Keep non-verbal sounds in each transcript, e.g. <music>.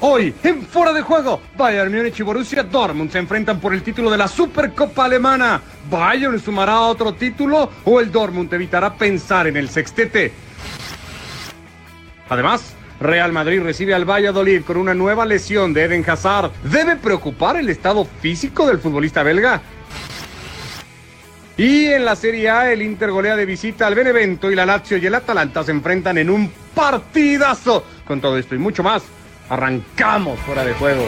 Hoy, en Fuera de Juego, Bayern Múnich y Borussia Dortmund se enfrentan por el título de la Supercopa Alemana. ¿Bayern sumará otro título o el Dortmund evitará pensar en el sextete? Además, Real Madrid recibe al Valladolid con una nueva lesión de Eden Hazard. ¿Debe preocupar el estado físico del futbolista belga? Y en la Serie A, el Inter golea de visita al Benevento y la Lazio y el Atalanta se enfrentan en un partidazo. Con todo esto y mucho más, arrancamos fuera de juego.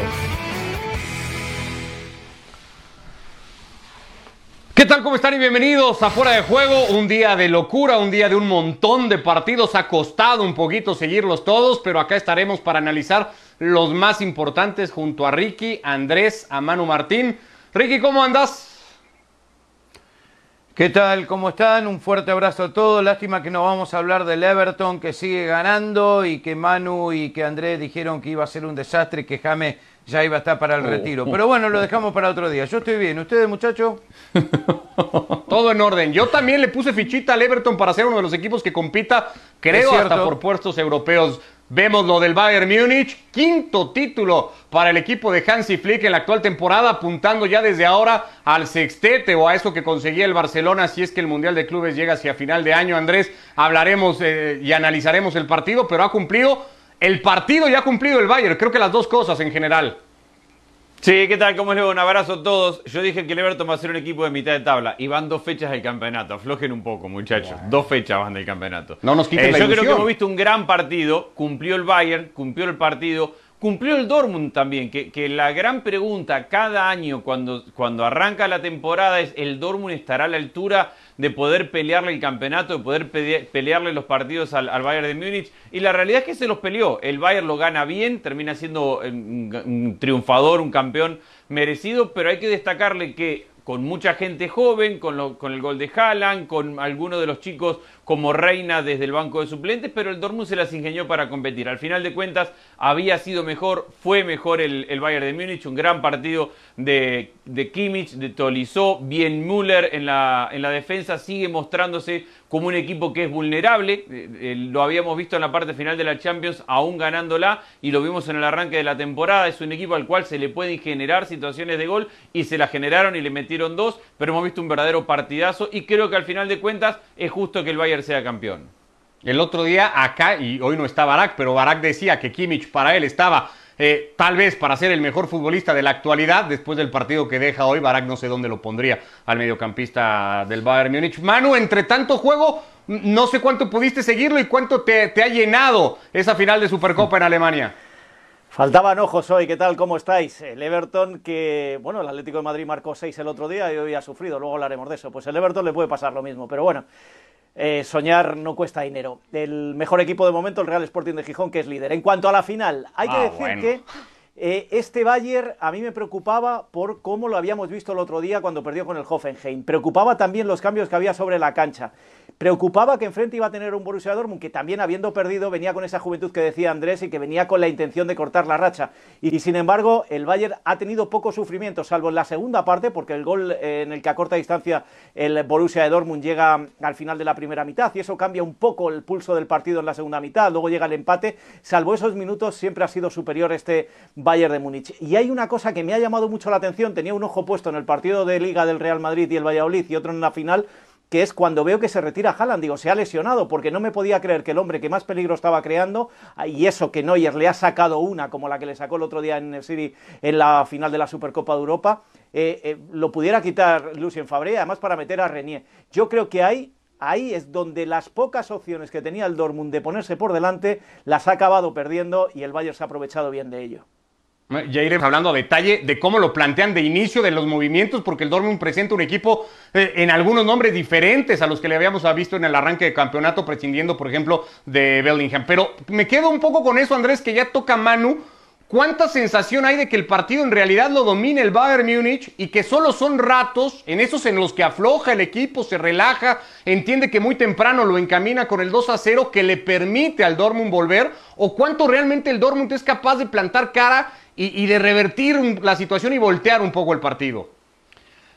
¿Qué tal? ¿Cómo están? Y bienvenidos a Fuera de Juego. Un día de locura, un día de un montón de partidos. Ha costado un poquito seguirlos todos, pero acá estaremos para analizar los más importantes junto a Ricky, Andrés, a Manu Martín. Ricky, ¿cómo andas? ¿Qué tal? ¿Cómo están? Un fuerte abrazo a todos. Lástima que no vamos a hablar del Everton que sigue ganando y que Manu y que Andrés dijeron que iba a ser un desastre, que James ya iba a estar para el Oh. retiro. Pero bueno, lo dejamos para otro día. Yo estoy bien. ¿Ustedes, muchachos? <laughs> Todo en orden. Yo también le puse fichita al Everton para ser uno de los equipos que compita, creo, hasta por puestos europeos. Vemos lo del Bayern Múnich, quinto título para el equipo de Hansi Flick en la actual temporada, apuntando ya desde ahora al sextete o a eso que conseguía el Barcelona si es que el Mundial de Clubes llega hacia final de año. Andrés, hablaremos eh, y analizaremos el partido, pero ha cumplido el partido y ha cumplido el Bayern. Creo que las dos cosas en general. Sí, ¿qué tal? ¿Cómo les va? Un abrazo a todos. Yo dije que el Everton va a ser un equipo de mitad de tabla y van dos fechas del campeonato. Aflojen un poco, muchachos. Dos fechas van del campeonato. No nos quiten Eh, la Yo creo que hemos visto un gran partido. Cumplió el Bayern, cumplió el partido. Cumplió el Dortmund también, que, la gran pregunta cada año cuando, cuando arranca la temporada es ¿el Dortmund estará a la altura de poder pelearle el campeonato, de poder pelearle los partidos al, Bayern de Múnich? Y la realidad es que se los peleó. El Bayern lo gana bien, termina siendo eh, un, un triunfador, un campeón merecido, pero hay que destacarle que con mucha gente joven, con, lo- con el gol de Haaland, con algunos de los chicos como Reina desde el banco de suplentes, pero el Dortmund se las ingenió para competir. Al final de cuentas, había sido mejor, fue mejor el, el Bayern de Múnich, un gran partido de, de Kimmich, de Tolizó, bien Müller en la, en la defensa, sigue mostrándose como un equipo que es vulnerable, eh, eh, lo habíamos visto en la parte final de la Champions, aún ganándola, y lo vimos en el arranque de la temporada, es un equipo al cual se le pueden generar situaciones de gol, y se la generaron y le metieron dos, pero hemos visto un verdadero partidazo, y creo que al final de cuentas es justo que el Bayern sea campeón. El otro día acá, y hoy no está Barak, pero Barak decía que Kimmich para él estaba eh, tal vez para ser el mejor futbolista de la actualidad. Después del partido que deja hoy, Barak no sé dónde lo pondría al mediocampista del Bayern Múnich. Manu, entre tanto juego, no sé cuánto pudiste seguirlo y cuánto te, te ha llenado esa final de Supercopa en Alemania. Faltaban ojos hoy, ¿qué tal? ¿Cómo estáis? El Everton que, bueno, el Atlético de Madrid marcó 6 el otro día y hoy ha sufrido, luego hablaremos de eso. Pues el Everton le puede pasar lo mismo, pero bueno, eh, soñar no cuesta dinero. El mejor equipo de momento, el Real Sporting de Gijón, que es líder. En cuanto a la final, hay que Ah, decir bueno. que eh, este Bayern a mí me preocupaba por cómo lo habíamos visto el otro día cuando perdió con el Hoffenheim. Preocupaba también los cambios que había sobre la cancha. Preocupaba que enfrente iba a tener un Borussia Dortmund que también habiendo perdido venía con esa juventud que decía Andrés y que venía con la intención de cortar la racha. Y, sin embargo, el Bayern ha tenido poco sufrimiento, salvo en la segunda parte, porque el gol eh, en el que a corta distancia el Borussia de Dortmund llega al final de la primera mitad y eso cambia un poco el pulso del partido en la segunda mitad. Luego llega el empate. Salvo esos minutos, siempre ha sido superior este Bayern de Múnich. Y hay una cosa que me ha llamado mucho la atención. Tenía un ojo puesto en el partido de Liga del Real Madrid y el Valladolid y otro en la final que es cuando veo que se retira Haaland, digo, se ha lesionado, porque no me podía creer que el hombre que más peligro estaba creando, y eso que Neuer le ha sacado una, como la que le sacó el otro día en el City en la final de la Supercopa de Europa, eh, eh, lo pudiera quitar Lucien Fabré, además para meter a Renier. Yo creo que hay Ahí es donde las pocas opciones que tenía el Dortmund de ponerse por delante las ha acabado perdiendo y el Bayern se ha aprovechado bien de ello. Ya iremos hablando a detalle de cómo lo plantean de inicio de los movimientos, porque el Dortmund presenta un equipo eh, en algunos nombres diferentes a los que le habíamos visto en el arranque de campeonato, prescindiendo, por ejemplo, de Bellingham. Pero me quedo un poco con eso, Andrés, que ya toca Manu. ¿Cuánta sensación hay de que el partido en realidad lo domina el Bayern Múnich y que solo son ratos en esos en los que afloja el equipo, se relaja, entiende que muy temprano lo encamina con el 2 a 0 que le permite al Dortmund volver? ¿O cuánto realmente el Dortmund es capaz de plantar cara y, de revertir la situación y voltear un poco el partido?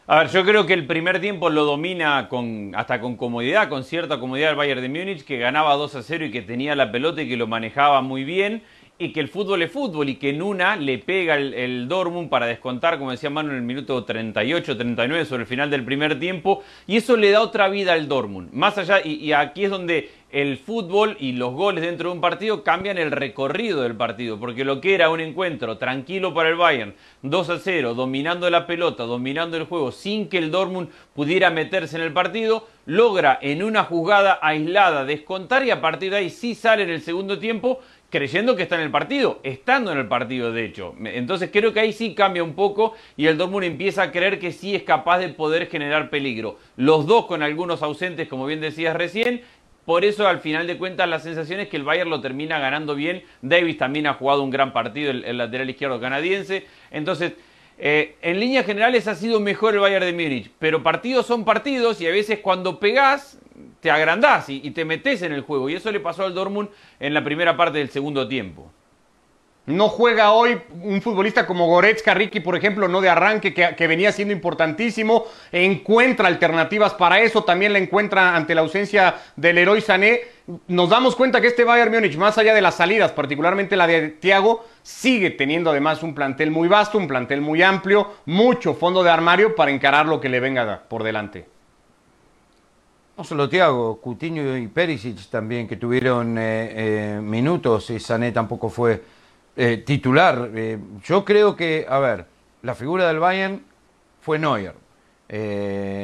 A ver, yo creo que el primer tiempo lo domina con, hasta con comodidad, con cierta comodidad el Bayern de Múnich, que ganaba 2 a 0 y que tenía la pelota y que lo manejaba muy bien. Y que el fútbol es fútbol y que en una le pega el, el Dortmund para descontar, como decía Manu, en el minuto 38, 39 sobre el final del primer tiempo y eso le da otra vida al Dortmund. Más allá, y, y aquí es donde el fútbol y los goles dentro de un partido cambian el recorrido del partido, porque lo que era un encuentro tranquilo para el Bayern, 2 a 0, dominando la pelota, dominando el juego, sin que el Dortmund pudiera meterse en el partido, logra en una jugada aislada descontar y a partir de ahí sí sale en el segundo tiempo creyendo que está en el partido, estando en el partido de hecho. Entonces creo que ahí sí cambia un poco y el Dortmund empieza a creer que sí es capaz de poder generar peligro. Los dos con algunos ausentes, como bien decías recién, por eso, al final de cuentas, la sensación es que el Bayern lo termina ganando bien. Davis también ha jugado un gran partido, el, el lateral izquierdo canadiense. Entonces, eh, en líneas generales ha sido mejor el Bayern de Múnich. Pero partidos son partidos y a veces cuando pegás, te agrandás y, te metes en el juego. Y eso le pasó al Dortmund en la primera parte del segundo tiempo. No juega hoy un futbolista como Goretzka, Ricky, por ejemplo, no de arranque, que, venía siendo importantísimo. Encuentra alternativas para eso, también la encuentra ante la ausencia del héroe Sané. Nos damos cuenta que este Bayern Múnich, más allá de las salidas, particularmente la de Thiago, sigue teniendo además un plantel muy vasto, un plantel muy amplio, mucho fondo de armario para encarar lo que le venga por delante. No solo Thiago, Coutinho y Perisic también, que tuvieron eh, eh, minutos, y Sané tampoco fue eh, titular. Eh, yo creo que, a ver, la figura del Bayern fue Neuer.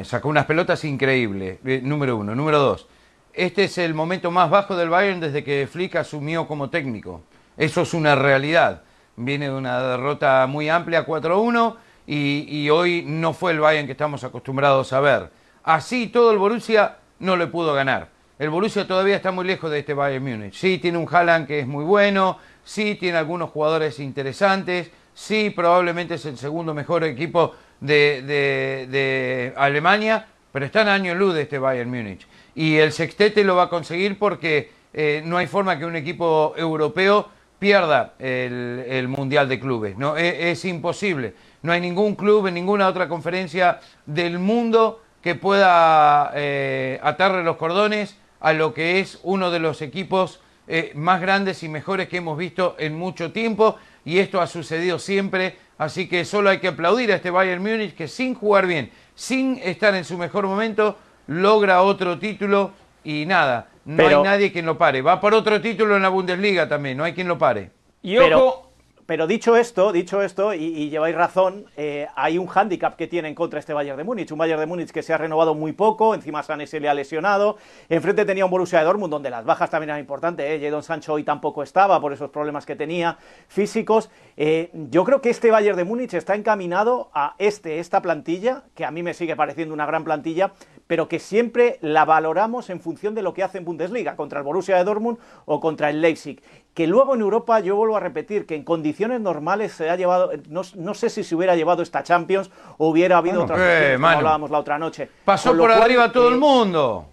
Sacó unas pelotas increíbles, número uno. Número dos, este es el momento más bajo del Bayern desde que Flick asumió como técnico. Eso es una realidad. Viene de una derrota muy amplia, 4-1, y, y hoy no fue el Bayern que estamos acostumbrados a ver. Así todo el Borussia no le pudo ganar. El Borussia todavía está muy lejos de este Bayern Múnich. Sí, tiene un Haaland que es muy bueno, sí tiene algunos jugadores interesantes, sí probablemente es el segundo mejor equipo de, Alemania, pero está en año luz de este Bayern Múnich. Y el sextete lo va a conseguir porque eh, no hay forma que un equipo europeo pierda el, Mundial de Clubes. No, es, es, imposible. No hay ningún club en ninguna otra conferencia del mundo que pueda eh, atarle los cordones a lo que es uno de los equipos eh, más grandes y mejores que hemos visto en mucho tiempo y esto ha sucedido siempre, así que solo hay que aplaudir a este Bayern Múnich que sin jugar bien, sin estar en su mejor momento, logra otro título y nada, no Pero... hay nadie quien lo pare. Va por otro título en la Bundesliga también, no hay quien lo pare. Y ojo, Pero pero dicho esto, dicho esto, y, lleváis razón, eh, hay un hándicap que tiene en contra este Bayern de Múnich, un Bayern de Múnich que se ha renovado muy poco, encima Sané se le ha lesionado, enfrente tenía un Borussia Dortmund donde las bajas también eran importantes, ¿eh? Jadon Sancho hoy tampoco estaba por esos problemas que tenía físicos. Eh, yo creo que este Bayern de Múnich está encaminado a este, esta plantilla, que a mí me sigue pareciendo una gran plantilla, pero que siempre la valoramos en función de lo que hace en Bundesliga, contra el Borussia de Dortmund o contra el Leipzig. Que luego en Europa, yo vuelvo a repetir, que en condiciones normales se ha llevado, no, no sé si se hubiera llevado esta Champions o hubiera habido bueno, otras eh, como hablábamos la otra noche. Pasó por, cual, arriba todo eh, el mundo.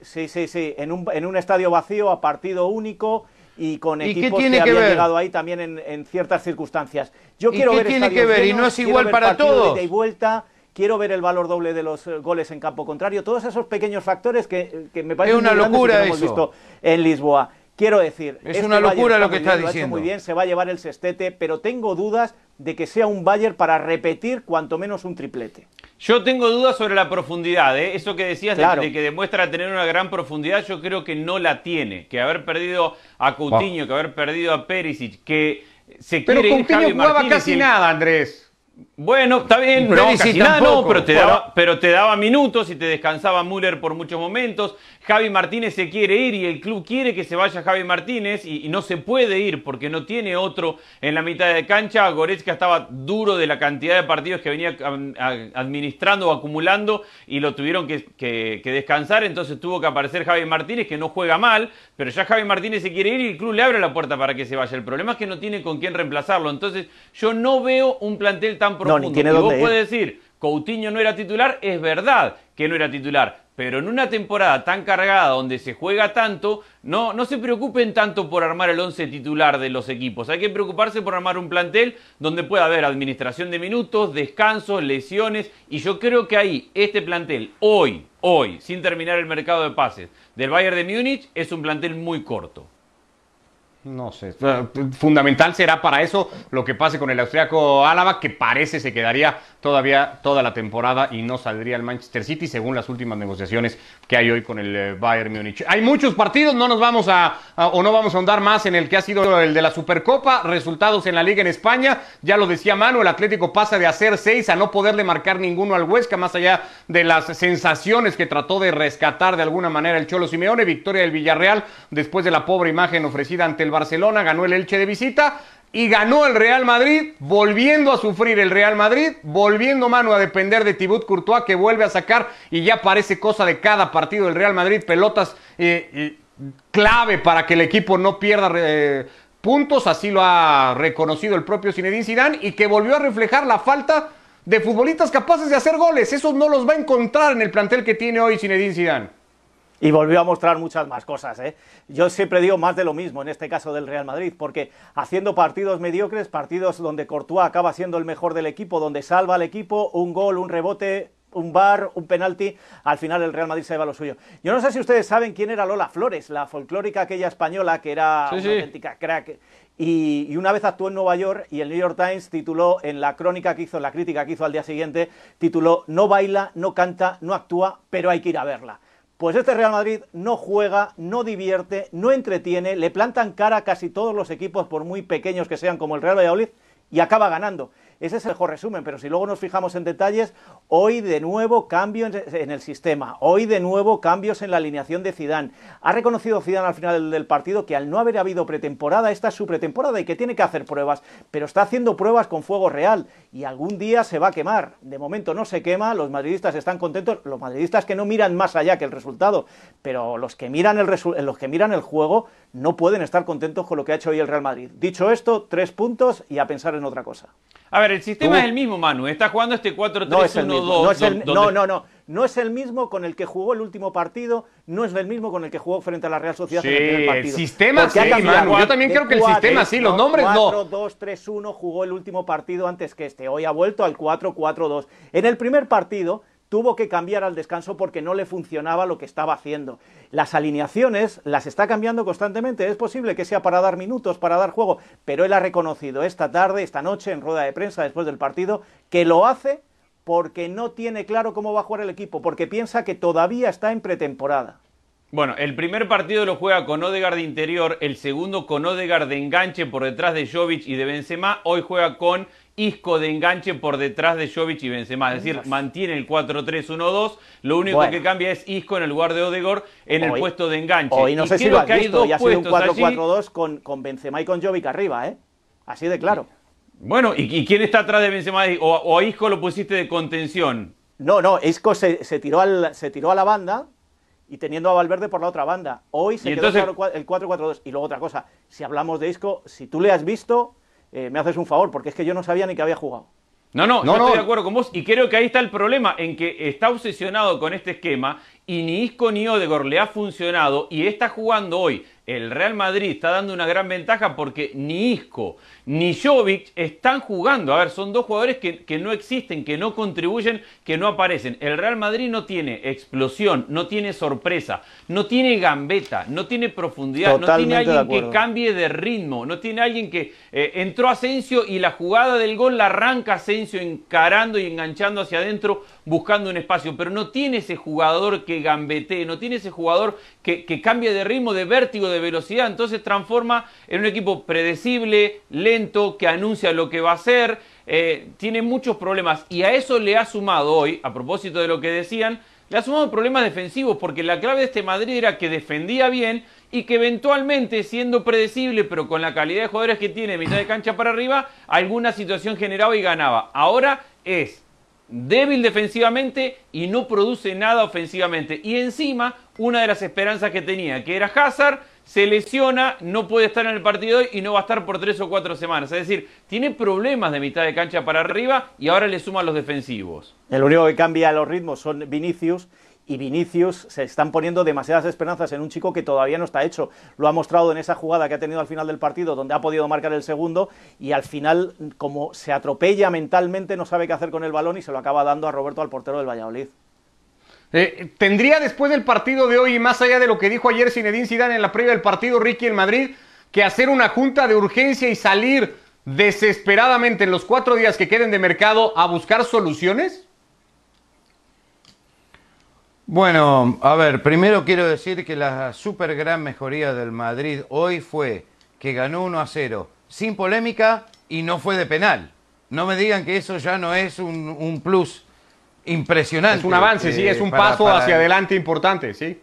Sí, sí, sí, en un, en un estadio vacío, a partido único y con ¿Y equipos que, que habían ver? llegado ahí también en, en, ciertas circunstancias. Yo quiero qué ver tiene que ver? Llenos, y no es igual para todos. De y vuelta, quiero ver el valor doble de los goles en campo contrario, todos esos pequeños factores que, que me parece es una locura que hemos visto en Lisboa. Quiero decir, es este una locura lo que está bien, diciendo. Lo muy bien, se va a llevar el sextete, pero tengo dudas de que sea un Bayern para repetir cuanto menos un triplete. Yo tengo dudas sobre la profundidad, ¿eh? eso que decías claro. de, de, que demuestra tener una gran profundidad, yo creo que no la tiene, que haber perdido a Coutinho, wow. que haber perdido a Perisic, que se pero quiere Coutinho ir Javi jugaba Martínez casi y... nada, Andrés. Bueno, está bien, no, casi nada no, pero te, daba, pero te daba minutos y te descansaba Müller por muchos momentos. Javi Martínez se quiere ir y el club quiere que se vaya Javi Martínez y, y no se puede ir porque no tiene otro en la mitad de cancha. Goretzka estaba duro de la cantidad de partidos que venía administrando o acumulando y lo tuvieron que, que, que descansar, entonces tuvo que aparecer Javi Martínez que no juega mal, pero ya Javi Martínez se quiere ir y el club le abre la puerta para que se vaya. El problema es que no tiene con quién reemplazarlo, entonces yo no veo un plantel tan profundo. No, ni tiene y vos puedes decir, Coutinho no era titular, es verdad que no era titular, pero en una temporada tan cargada donde se juega tanto, no, no se preocupen tanto por armar el once titular de los equipos. Hay que preocuparse por armar un plantel donde pueda haber administración de minutos, descansos, lesiones, y yo creo que ahí este plantel, hoy, hoy, sin terminar el mercado de pases del Bayern de Múnich, es un plantel muy corto. No sé. Fundamental será para eso lo que pase con el austriaco Álava, que parece se quedaría todavía toda la temporada y no saldría el Manchester City, según las últimas negociaciones que hay hoy con el eh, Bayern Múnich. Hay muchos partidos, no nos vamos a, o no vamos a ahondar más en el que ha sido el de la Supercopa, resultados en la Liga en España. Ya lo decía Manu, el Atlético pasa de hacer seis a no poderle marcar ninguno al Huesca, más allá de las sensaciones que trató de rescatar de alguna manera el Cholo Simeone. Victoria del Villarreal después de la pobre imagen ofrecida ante el Barcelona, ganó el Elche de visita y ganó el Real Madrid, volviendo a sufrir el Real Madrid, volviendo mano a depender de Thibaut Courtois que vuelve a sacar y ya parece cosa de cada partido del Real Madrid, pelotas eh, eh, clave para que el equipo no pierda eh, puntos, así lo ha reconocido el propio Zinedine Zidane y que volvió a reflejar la falta de futbolistas capaces de hacer goles, esos no los va a encontrar en el plantel que tiene hoy Zinedine Zidane. Y volvió a mostrar muchas más cosas. ¿eh? Yo siempre digo más de lo mismo en este caso del Real Madrid, porque haciendo partidos mediocres, partidos donde Courtois acaba siendo el mejor del equipo, donde salva al equipo, un gol, un rebote, un bar, un penalti, al final el Real Madrid se lleva lo suyo. Yo no sé si ustedes saben quién era Lola Flores, la folclórica aquella española que era una auténtica crack. Y, y, una vez actuó en Nueva York y el New York Times tituló en la crónica que hizo, en la crítica que hizo al día siguiente, tituló No baila, no canta, no actúa, pero hay que ir a verla. Pues este Real Madrid no juega, no divierte, no entretiene, le plantan cara a casi todos los equipos, por muy pequeños que sean, como el Real Valladolid, y acaba ganando. Ese es el mejor resumen, pero si luego nos fijamos en detalles, hoy de nuevo cambio en el sistema, hoy de nuevo cambios en la alineación de Zidane. Ha reconocido Zidane al final del partido que al no haber habido pretemporada, esta es su pretemporada y que tiene que hacer pruebas, pero está haciendo pruebas con fuego real y algún día se va a quemar. De momento no se quema, los madridistas están contentos, los madridistas que no miran más allá que el resultado, pero los que miran el, los que miran el juego no pueden estar contentos con lo que ha hecho hoy el Real Madrid. Dicho esto, tres puntos y a pensar en otra cosa. A ver, el sistema es el mismo, Manu. Está jugando este 4-3-1-2. No, no, no, no, no. es el mismo con el que jugó el último partido, no es el mismo con el que jugó frente a la Real Sociedad en el primer partido. El sistema sí, Manu. Yo también creo que el sistema sí, los nombres no. 4-2-3-1 jugó el último partido antes que este. Hoy ha vuelto al 4-4-2. En el primer partido tuvo que cambiar al descanso porque no le funcionaba lo que estaba haciendo. Las alineaciones las está cambiando constantemente, es posible que sea para dar minutos, para dar juego, pero él ha reconocido esta tarde, esta noche, en rueda de prensa después del partido, que lo hace porque no tiene claro cómo va a jugar el equipo, porque piensa que todavía está en pretemporada. Bueno, el primer partido lo juega con Odegaard de interior, el segundo con Odegaard de enganche por detrás de Jovic y de Benzema, hoy juega con Isco de enganche por detrás de Jovic y Benzema, es decir, mantiene el 4-3-1-2, lo único que cambia es Isco en el lugar de Odegaard en el puesto de enganche. Hoy no sé si lo has visto, y ha sido un 4-4-2 con, con Benzema y con Jovic arriba, ¿eh? Así de claro. Bueno, ¿y, quién está atrás de Benzema? ¿O, a Isco lo pusiste de contención? No, no, Isco se, tiró al, se tiró a la banda y teniendo a Valverde por la otra banda. Hoy se quedó el 4-4-2. Y luego otra cosa, si hablamos de Isco, si tú le has visto, eh, me haces un favor, porque es que yo no sabía ni que había jugado. No, no, no, estoy de acuerdo con vos y creo que ahí está el problema, en que está obsesionado con este esquema y ni Isco ni Odegor le ha funcionado y está jugando hoy el Real Madrid está dando una gran ventaja porque ni Isco ni Jovic están jugando. A ver, son dos jugadores que, que, no existen, que no contribuyen, que no aparecen. El Real Madrid no tiene explosión, no tiene sorpresa, no tiene gambeta, no tiene profundidad, no tiene alguien que cambie de ritmo, no tiene alguien que eh, entró Asensio y la jugada del gol la arranca Asensio encarando y enganchando hacia adentro buscando un espacio, pero no tiene ese jugador que gambetee, no tiene ese jugador que, que cambie de ritmo, de vértigo, de velocidad, entonces transforma en un equipo predecible, lento, que anuncia lo que va a hacer, eh, tiene muchos problemas y a eso le ha sumado hoy, a propósito de lo que decían, le ha sumado problemas defensivos porque la clave de este Madrid era que defendía bien y que eventualmente, siendo predecible, pero con la calidad de jugadores que tiene, mitad de cancha para arriba, alguna situación generaba y ganaba. Ahora es débil defensivamente y no produce nada ofensivamente. Y encima, una de las esperanzas que tenía, que era Hazard, se lesiona, no puede estar en el partido hoy y no va a estar por tres o cuatro semanas. Es decir, tiene problemas de mitad de cancha para arriba y ahora le suman los defensivos. El único que cambia los ritmos son Vinicius y Vinicius se están poniendo demasiadas esperanzas en un chico que todavía no está hecho. Lo ha mostrado en esa jugada que ha tenido al final del partido, donde ha podido marcar el segundo, y al final, como se atropella mentalmente, no sabe qué hacer con el balón y se lo acaba dando a Roberto, al portero del Valladolid. Eh, ¿Tendría después del partido de hoy, y más allá de lo que dijo ayer Zinedine Zidane en la previa del partido, Ricky en Madrid, que hacer una junta de urgencia y salir desesperadamente en los cuatro días que queden de mercado a buscar soluciones? Bueno, a ver, primero quiero decir que la super gran mejoría del Madrid hoy fue que ganó 1 a 0 sin polémica y no fue de penal. No me digan que eso ya no es un, un plus impresionante. Es un avance, sí, es un paso hacia adelante importante, sí.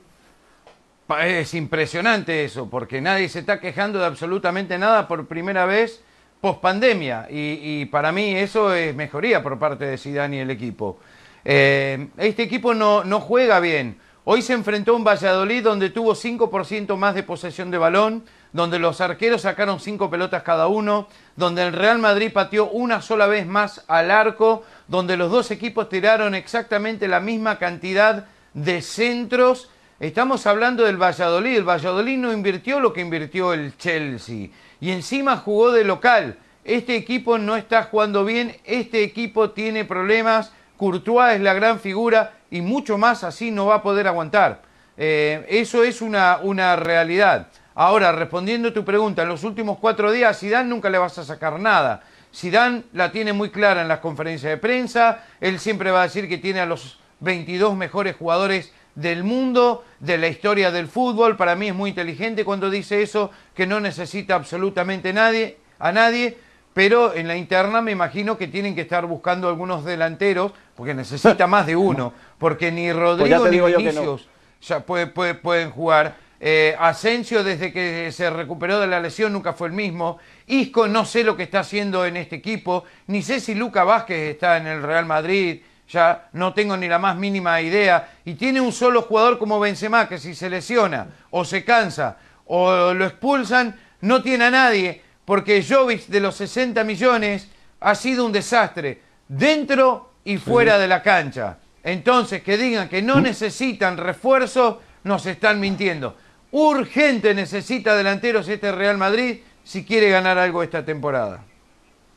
Es impresionante eso, porque nadie se está quejando de absolutamente nada por primera vez post pandemia. Y, para mí eso es mejoría por parte de Zidane y el equipo. Eh, este equipo no, no juega bien. Hoy se enfrentó a un Valladolid donde tuvo 5% más de posesión de balón, donde los arqueros sacaron 5 pelotas cada uno, donde el Real Madrid pateó una sola vez más al arco, donde los dos equipos tiraron exactamente la misma cantidad de centros. Estamos hablando del Valladolid. El Valladolid no invirtió lo que invirtió el Chelsea. Y encima jugó de local. Este equipo no está jugando bien. Este equipo tiene problemas. Courtois es la gran figura y mucho más así no va a poder aguantar. Eh, eso es una, una realidad. Ahora, respondiendo a tu pregunta, en los últimos cuatro días a Zidane nunca le vas a sacar nada. Zidane la tiene muy clara en las conferencias de prensa, él siempre va a decir que tiene a los 22 mejores jugadores del mundo, de la historia del fútbol. Para mí es muy inteligente cuando dice eso, que no necesita absolutamente nadie, a nadie, pero en la interna me imagino que tienen que estar buscando algunos delanteros, porque necesita <laughs> más de uno, porque ni pues Rodrigo ni Vinicius ya pueden jugar. Eh, Asensio, desde que se recuperó de la lesión, nunca fue el mismo. Isco, no sé lo que está haciendo en este equipo. Ni sé si Luca Vázquez está en el Real Madrid. Ya no tengo ni la más mínima idea. Y tiene un solo jugador como Benzema, que si se lesiona, o se cansa, o lo expulsan, no tiene a nadie. Porque Jovic, de los 60 millones, ha sido un desastre. Dentro y fuera de la cancha. Entonces, que digan que no necesitan refuerzo, nos están mintiendo. Urgente necesita delanteros este Real Madrid si quiere ganar algo esta temporada.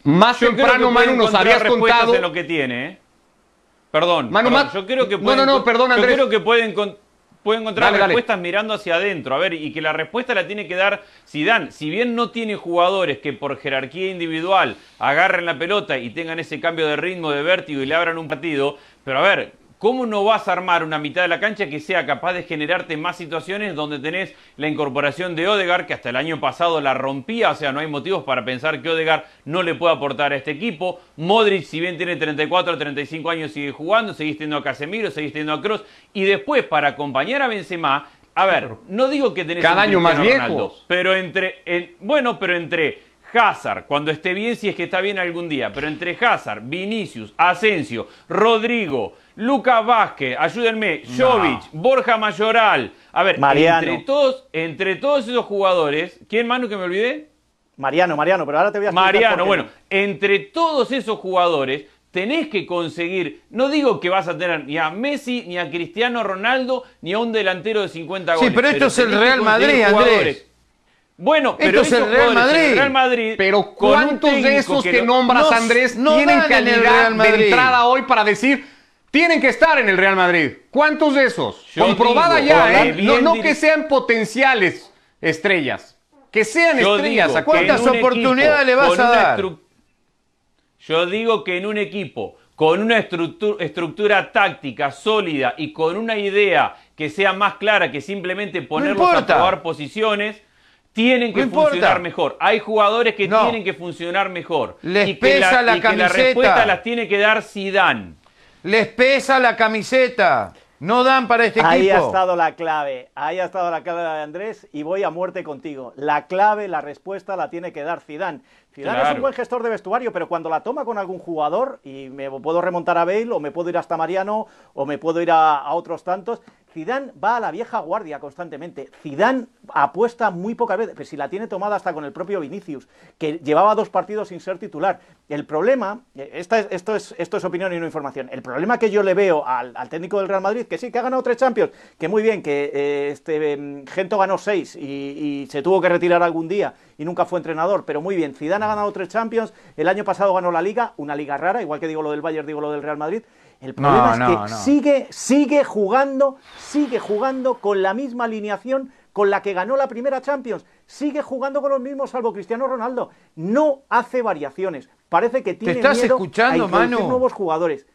Más temprano, Manu, nos habías contado de lo que tiene. ¿eh? Perdón, Manu, yo creo que pueden, no, no, perdón, Andrés. Yo creo que pueden, pueden encontrar respuestas mirando hacia adentro. A ver, y que la respuesta la tiene que dar Zidane. Si bien no tiene jugadores que por jerarquía individual agarren la pelota y tengan ese cambio de ritmo, de vértigo y le abran un partido, pero a ver, ¿Cómo no vas a armar una mitad de la cancha que sea capaz de generarte más situaciones donde tenés la incorporación de Odegar, que hasta el año pasado la rompía, o sea, no hay motivos para pensar que Odegar no le puede aportar a este equipo? Modric, si bien tiene 34 o 35 años, sigue jugando, seguís teniendo a Casemiro, seguís teniendo a Cross, y después para acompañar a Benzema, a ver, no digo que tenés cada año más viejo, pero entre, bueno, pero entre Hazard, cuando esté bien, si es que está bien algún día, pero entre Hazard, Vinicius, Asensio, Rodrigo, Lucas Vázquez, ayúdenme, Jovic, Borja Mayoral. A ver, entre todos, entre todos esos jugadores, ¿quién Manu que me olvidé? Mariano, Mariano, pero ahora te voy a Mariano, bueno, entre todos esos jugadores tenés que conseguir, no digo que vas a tener ni a Messi, ni a Cristiano Ronaldo, ni a un delantero de 50 goles. Sí, pero esto es el Real Madrid, Andrés. Bueno, pero Esto es el Real Madrid. Real Madrid. Pero ¿cuántos de esos que, nombras, Andrés, tienen calidad de entrada hoy para decir tienen que estar en el Real Madrid? ¿Cuántos de esos? Comprobada ya, ¿eh? No, que sean potenciales estrellas. Que sean estrellas. ¿Cuántas oportunidades le vas a dar? Yo digo que en un equipo con una estructura, estructura, táctica sólida y con una idea que sea más clara que simplemente ponerlos a probar posiciones, tienen que funcionar mejor. Hay jugadores que tienen que funcionar mejor. Les y pesa la, camiseta. Que la respuesta las tiene que dar Zidane. Les pesa la camiseta. No dan para este equipo. Ahí ha estado la clave. Ahí ha estado la clave de Andrés y voy a muerte contigo. La clave, la respuesta la tiene que dar Zidane. Zidane es un buen gestor de vestuario, pero cuando la toma con algún jugador, y me puedo remontar a Bale, o me puedo ir hasta Mariano, o me puedo ir a, a otros tantos, Zidane va a la vieja guardia constantemente. Zidane apuesta muy pocas veces, pero si la tiene tomada hasta con el propio Vinicius, que llevaba dos partidos sin ser titular. El problema, eh, esta es, esto, es, esto es opinión y no información, el problema que yo le veo al, técnico del Real Madrid, que sí, que ha ganado tres Champions, que muy bien, que eh, este em, Gento ganó seis y, se tuvo que retirar algún día y nunca fue entrenador, pero muy bien, Zidane ha ganado tres Champions, el año pasado ganó la Liga, una liga rara, igual que digo lo del Bayern, digo lo del Real Madrid, el problema es que sigue, sigue jugando, sigue jugando con la misma alineación con la que ganó la primera Champions. sigue jugando con los mismos, salvo Cristiano Ronaldo. No hace variaciones. Parece que tiene estás miedo escuchando, a Manu? nuevos jugadores.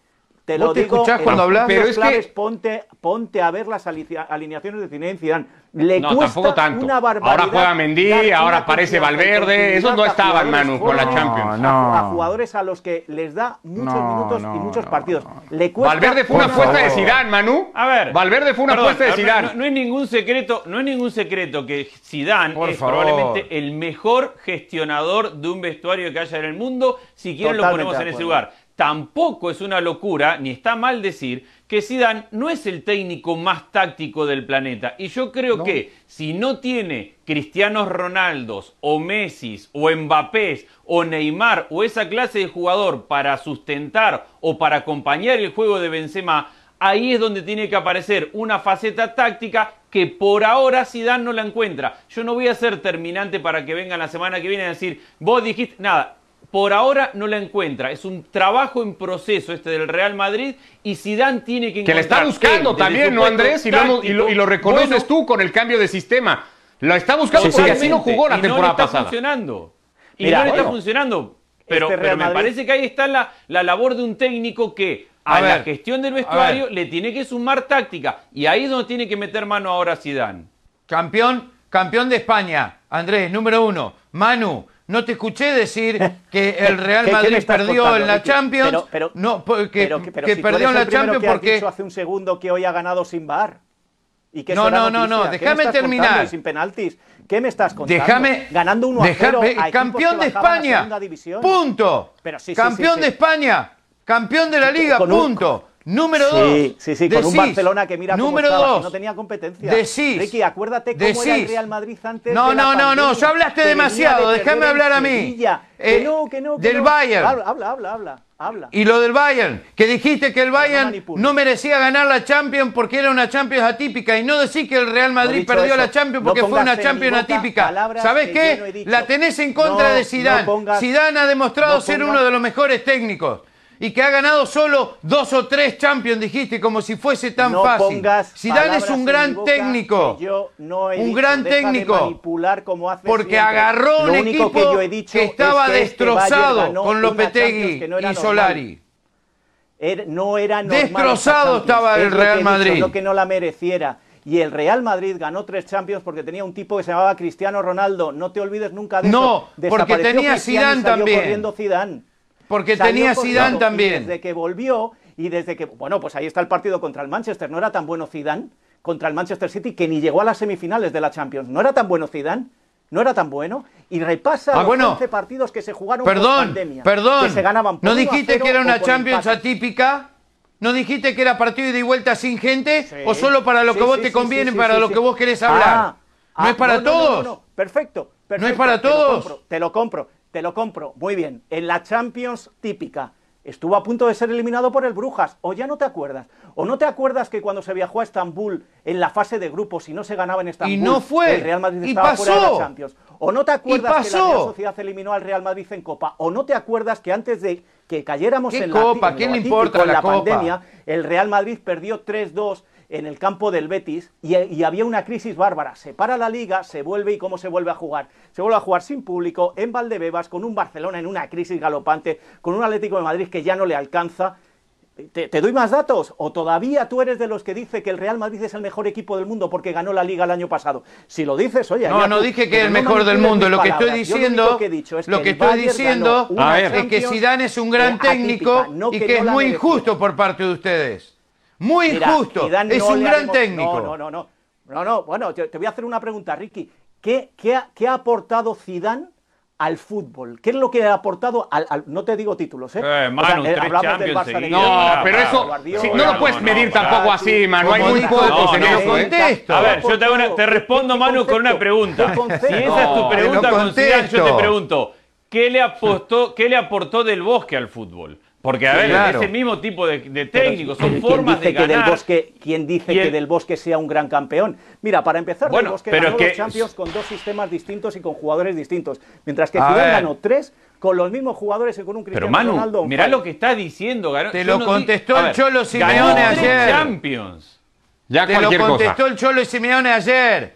Te lo ¿Vos te digo, escuchás cuando las hablas? Pero es que- claves, ponte, ponte a ver las alineaciones de Zinedine Zidane. Le No, cuesta tampoco tanto. una barbaridad. Ahora juega Mendy, ahora aparece Valverde. Esos no estaban, Manu, con la Champions. No, A, jugadores a los que les da muchos No, minutos y muchos no, partidos. no. Le cuesta, Valverde fue una apuesta de. Zidane, Manu. A ver. Valverde fue una apuesta de Zidane. No, no es ningún secreto, no es ningún secreto que Zidane Por es favor. probablemente el mejor gestionador de un vestuario que haya en el mundo. Si quieren lo ponemos en ese lugar. Tampoco es una locura, ni está mal decir, que Zidane no es el técnico más táctico del planeta. Y yo creo que si no tiene Cristianos Ronaldos, o Messi, o Mbappé, o Neymar, o esa clase de jugador para sustentar o para acompañar el juego de Benzema, ahí es donde tiene que aparecer una faceta táctica que por ahora Zidane no la encuentra. Yo no voy a ser terminante para que vengan la semana que viene a decir, vos dijiste, nada, por ahora no la encuentra. Es un trabajo en proceso este del Real Madrid y Zidane tiene que Que le está encontrar buscando él, también, ¿no, Andrés? Y lo, hemos- y lo- y lo táctico, reconoces bueno, tú con el cambio de sistema. Lo está buscando porque sí, así no jugó la y temporada no le está pasada. funcionando. Y Mira, no le está funcionando. Pero, este pero me Madrid- parece que ahí está la, la labor de un técnico que a, A la gestión del vestuario le tiene que sumar táctica. Y ahí es donde tiene que meter mano ahora Zidane. Campeón, campeón de España, Andrés, número uno. Manu, no te escuché decir <laughs> que el Real ¿Qué- qué me Madrid perdió contando, en la Ricky? Champions. Pero- pero- no, porque- Pero, que- que si perdió en la Champions que has porque. dicho hace un segundo que hoy ha ganado sin bar. Y que No, no, no, no, ¿Qué me déjame terminar. sin penaltis. ¿Qué me estás contando? Déjame. Ganando 1 a 0 déjame- a campeón de España. Punto. Pero sí, campeón sí, sí. de España. Campeón de la Liga. Con un- Número Sí, dos. sí, sí, con un Decís, Barcelona que mira cómo Número estaba, dos. que no tenía competencia. Decís. Ricky, acuérdate cómo era el decís. Real Madrid antes No, de la no, no, no, pandemia, ya hablaste demasiado, de déjame hablar a mí. Sevilla. Eh, que no, que no, que del no. Bayern. Habla, habla, habla, habla. Y lo del Bayern, que dijiste que el Bayern no merecía ganar la Champions porque era una Champions atípica y no decir que el Real Madrid perdió eso. la Champions No porque fue una Champions boca atípica. ¿Sabes qué? yo no. La tenés en contra No, de no Zidane. pongas- Zidane ha demostrado no ser uno de los mejores técnicos. Y que ha ganado solo dos o tres Champions, dijiste, como si fuese tan no fácil. pongas Zidane es un gran técnico. yo no he un dicho. gran técnico. manipular como haces Porque siempre. agarró un equipo que, yo he dicho que estaba es que este destrozado ganó con Lopetegui no y. Solari. Era- no era normal Destrozado estaba Es el Real he dicho, Madrid. no que no la mereciera. Y el Real Madrid ganó tres Champions porque tenía un tipo que se llamaba Cristiano Ronaldo. No te olvides nunca de No, eso. porque Desapareció tenía Zidane también. corriendo Zidane. Porque Salió tenía. Zidane Y también. desde que volvió y desde que, bueno, pues ahí está el partido contra el Manchester. No era tan bueno Zidane contra el Manchester City que ni llegó a las semifinales de la Champions. No era tan bueno Zidane. No era tan bueno. Y repasa Ah, los bueno. 11 partidos que se jugaron Perdón, pandemia. perdón. Que se ganaban por ¿No 1 a dijiste 0 que era una Champions atípica? ¿No dijiste que era partido ida y vuelta sin gente? Sí. ¿O solo para lo que Sí, vos sí, te conviene, para lo que vos querés hablar? Ah, ¿No ah, es para no, no, no, todos? no, no. Perfecto, perfecto. es para te lo todos? compro, te lo compro, te lo compro. Muy bien. En la Champions típica estuvo a punto de ser eliminado por el Brujas. ¿O ya no te acuerdas? ¿O no te acuerdas que cuando se viajó a Estambul en la fase de grupos y no se ganaba en Estambul, Y no fue. el Real Madrid Y estaba fuera de pasó. la Champions? ¿O no te acuerdas que la pasó. Real Sociedad eliminó al Real Madrid en Copa? ¿O no te acuerdas que antes de que cayéramos ¿Qué en la Copa? en ¿Quién le importa la la Copa? pandemia, el Real Madrid perdió 3-2 en el campo del Betis y, y había una crisis bárbara. Se para la liga, se vuelve y cómo se vuelve a jugar. Se vuelve a jugar sin público, en Valdebebas, con un Barcelona en una crisis galopante, con un Atlético de Madrid que ya no le alcanza. ¿Te, te doy más datos? ¿O todavía tú eres de los que dice que el Real Madrid es el mejor equipo del mundo porque ganó la liga el año pasado? Si lo dices, oye... No, no tú, dije que es el mejor del mundo. Lo que estoy diciendo, lo que he dicho es lo que que estoy diciendo es que Zidane es un gran técnico no y que es muy injusto por parte de ustedes. Muy Mira, injusto. Zidane Es no un gran haremos- técnico. No, no, no, no. No, no, bueno, te, te voy a hacer una pregunta, Ricky. ¿Qué, qué ha, qué ha aportado Zidane al fútbol? ¿Qué es lo que ha aportado al, al- no te digo títulos, eh? Eh, Manu, tres hablamos del Barça de No, pará, pero pará, eso Guardiola, no lo puedes no, medir no, tampoco así, Manu. Hay muy pocos no, en no, eso, ¿eh? contesto. A ver, yo te, una- te ¿Qué- respondo, Manu, con una pregunta. Si esa es tu No, pregunta con Zidane, yo te pregunto, ¿qué le, apostó, ¿qué le aportó Del Bosque al fútbol? Porque, a ver, claro. es el mismo tipo de, de Pero, técnicos, son ¿quién formas dice de que ganar. Del Bosque, ¿Quién dice el- que Del Bosque sea un gran campeón? Mira, para empezar, Bueno, Del Bosque pero ganó es que- los Champions con dos sistemas distintos y con jugadores distintos. Mientras que A Zidane ganó tres con los mismos jugadores y con un Pero Cristiano Manu, Ronaldo. on mirá lo que está diciendo. ganó- Te yo lo no contestó a el ver, Cholo Simeone ayer. Champions. Ya Te lo cualquier cosa. contestó el Cholo y Simeone ayer.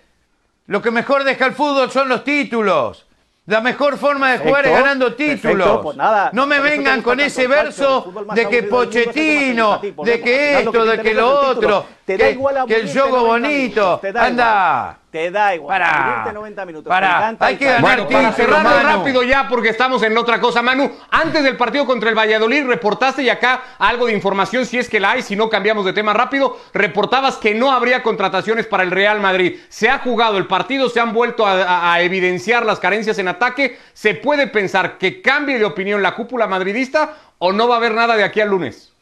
Lo que mejor deja el fútbol son los títulos. La mejor forma de jugar es ganando títulos. Pues nada, no me vengan con ese verso de que Pochettino, de que esto, de que lo otro, que, que el juego bonito. Anda. Te da igual. Para. 90 minutos. Para. Hay que ganar bueno, para cerrarlo rápido ya, porque estamos en otra cosa. Manu, antes del partido contra el Valladolid, reportaste y acá algo de información, si es que la hay, si no cambiamos de tema rápido. Reportabas que no habría contrataciones para el Real Madrid. Se ha jugado el partido, se han vuelto a, a evidenciar las carencias en ataque. ¿Se puede pensar que cambie de opinión la cúpula madridista o no va a haber nada de aquí al lunes?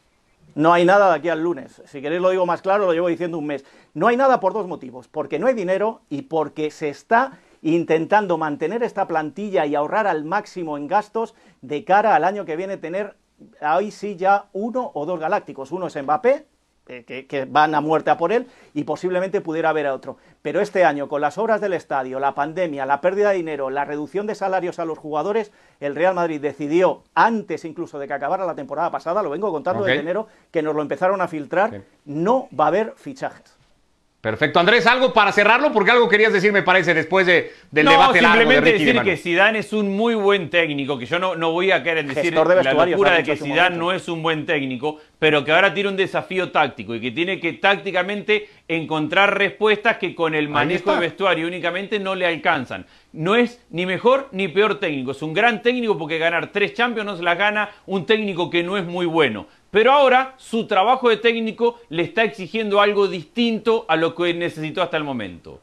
No hay nada de aquí al lunes. Si queréis lo digo más claro, lo llevo diciendo un mes. No hay nada por dos motivos. Porque no hay dinero y porque se está intentando mantener esta plantilla y ahorrar al máximo en gastos de cara al año que viene tener ahí sí ya uno o dos galácticos. Uno es Mbappé, que, van a muerte a por él y posiblemente pudiera haber otro. Pero este año, con las obras del estadio, la pandemia, la pérdida de dinero, la reducción de salarios a los jugadores, el Real Madrid decidió, antes incluso de que acabara la temporada pasada, lo vengo contando desde enero, que nos lo empezaron a filtrar, no va a haber fichajes. Perfecto, Andrés, algo para cerrarlo, porque algo querías decir, me parece, después de, del no, debate simplemente largo de decir que Zidane es un muy buen técnico, que yo no, no voy a querer decir la locura de que Zidane no es un buen técnico, pero que ahora tiene un desafío táctico y que tiene que tácticamente encontrar respuestas que con el manejo de vestuario únicamente no le alcanzan. No es ni mejor ni peor técnico, es un gran técnico porque ganar tres Champions no se las gana un técnico que no es muy bueno. Pero ahora su trabajo de técnico le está exigiendo algo distinto a lo que necesitó hasta el momento.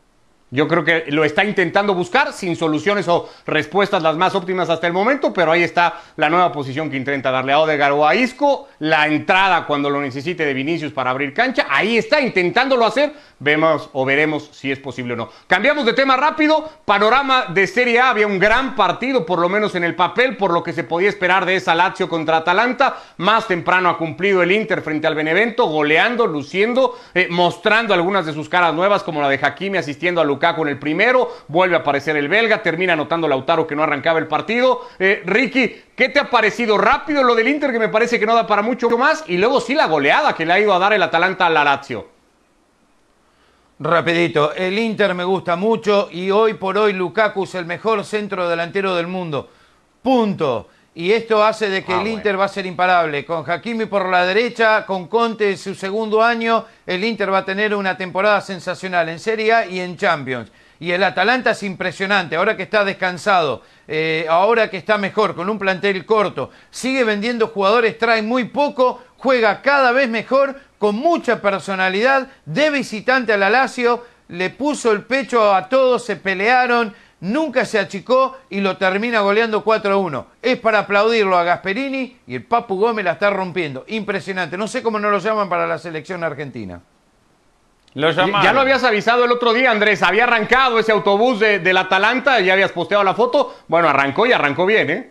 Yo creo que lo está intentando buscar sin soluciones o respuestas las más óptimas hasta el momento, pero ahí está la nueva posición que intenta darle a Odegaard o a Isco, la entrada cuando lo necesite de Vinicius para abrir cancha, ahí está intentándolo hacer, vemos o veremos si es posible o no. Cambiamos de tema rápido, panorama de Serie A, había un gran partido, por lo menos en el papel, por lo que se podía esperar de esa Lazio contra Atalanta, más temprano ha cumplido el Inter frente al Benevento, goleando, luciendo, eh, mostrando algunas de sus caras nuevas, como la de Hakimi asistiendo a Lucas con el primero, vuelve a aparecer el belga, termina anotando Lautaro que no arrancaba el partido. Eh, Ricky, ¿qué te ha parecido rápido lo del Inter que me parece que no da para mucho más? Y luego sí la goleada que le ha ido a dar el Atalanta a la Lazio. Rapidito, el Inter me gusta mucho y hoy por hoy Lukaku es el mejor centro delantero del mundo. Punto. Y esto hace de que ah, el Inter va a ser imparable. Con Hakimi por la derecha, con Conte en su segundo año, el Inter va a tener una temporada sensacional en Serie A y en Champions. Y el Atalanta es impresionante, ahora que está descansado, eh, ahora que está mejor, con un plantel corto, sigue vendiendo jugadores, trae muy poco, juega cada vez mejor, con mucha personalidad, de visitante al Lazio, le puso el pecho a todos, se pelearon, nunca se achicó y lo termina goleando 4-1. Es para aplaudirlo a Gasperini y el Papu Gómez la está rompiendo. Impresionante. No sé cómo no lo llaman para la selección argentina. Lo ya lo habías avisado el otro día, Andrés. Había arrancado ese autobús de, del Atalanta, ya habías posteado la foto. Bueno, arrancó y arrancó bien, ¿eh?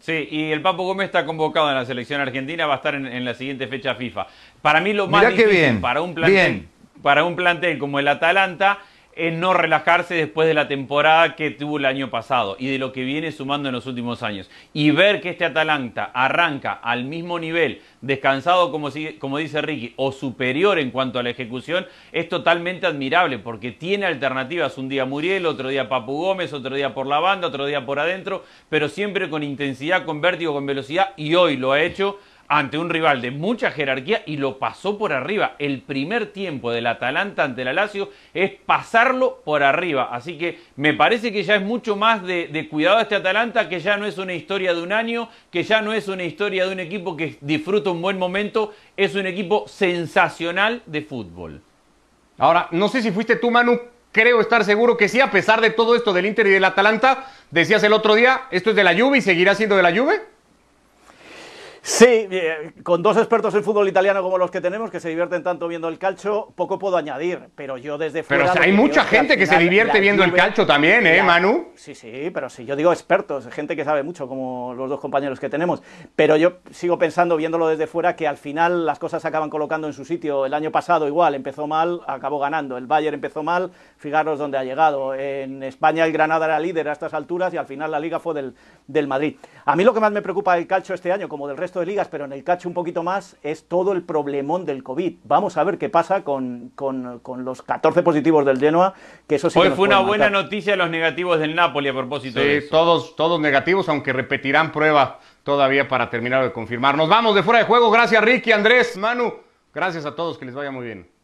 Sí, y el Papu Gómez está convocado en la selección argentina, va a estar en, la siguiente fecha FIFA. Para mí lo más difícil para un plantel, para un plantel como el Atalanta en no relajarse después de la temporada que tuvo el año pasado y de lo que viene sumando en los últimos años. Y ver que este Atalanta arranca al mismo nivel, descansado como, como dice Ricky, o superior en cuanto a la ejecución, es totalmente admirable porque tiene alternativas. Un día Muriel, otro día Papu Gómez, otro día por la banda, otro día por adentro, pero siempre con intensidad, con vértigo, con velocidad y hoy lo ha hecho ante un rival de mucha jerarquía y lo pasó por arriba. El primer tiempo del Atalanta ante la Lazio es pasarlo por arriba. Así que me parece que ya es mucho más de, de, cuidado este Atalanta, que ya no es una historia de un año, que ya no es una historia de un equipo que disfruta un buen momento, es un equipo sensacional de fútbol. Ahora, no sé si fuiste tú, Manu, creo estar seguro que sí, a pesar de todo esto del Inter y del Atalanta, decías el otro día, esto es de la Juve y seguirá siendo de la Juve. Sí, eh, con dos expertos en fútbol italiano como los que tenemos, que se divierten tanto viendo el calcio, poco puedo añadir, pero yo desde fuera... Pero hay mucha gente que, se divierte viendo el calcio también, ¿eh, Manu? Sí, sí, pero sí, yo digo expertos, gente que sabe mucho, como los dos compañeros que tenemos, pero yo sigo pensando, viéndolo desde fuera, que al final las cosas se acaban colocando en su sitio. El año pasado igual, empezó mal, acabó ganando. El Bayern empezó mal, fijaros dónde ha llegado. En España el Granada era líder a estas alturas y al final la liga fue del, del Madrid. A mí lo que más me preocupa del calcio este año, como del resto de ligas, pero en el cacho un poquito más, es todo el problemón del COVID. Vamos a ver qué pasa con, con, con los 14 positivos del Genoa, que eso sí Hoy que fue una buena noticia los negativos del Napoli a propósito de Sí, eso. todos, todos negativos, aunque repetirán prueba todavía para terminar de confirmar. Nos vamos de fuera de juego. Gracias, Ricky, Andrés, Manu. Gracias a todos, que les vaya muy bien.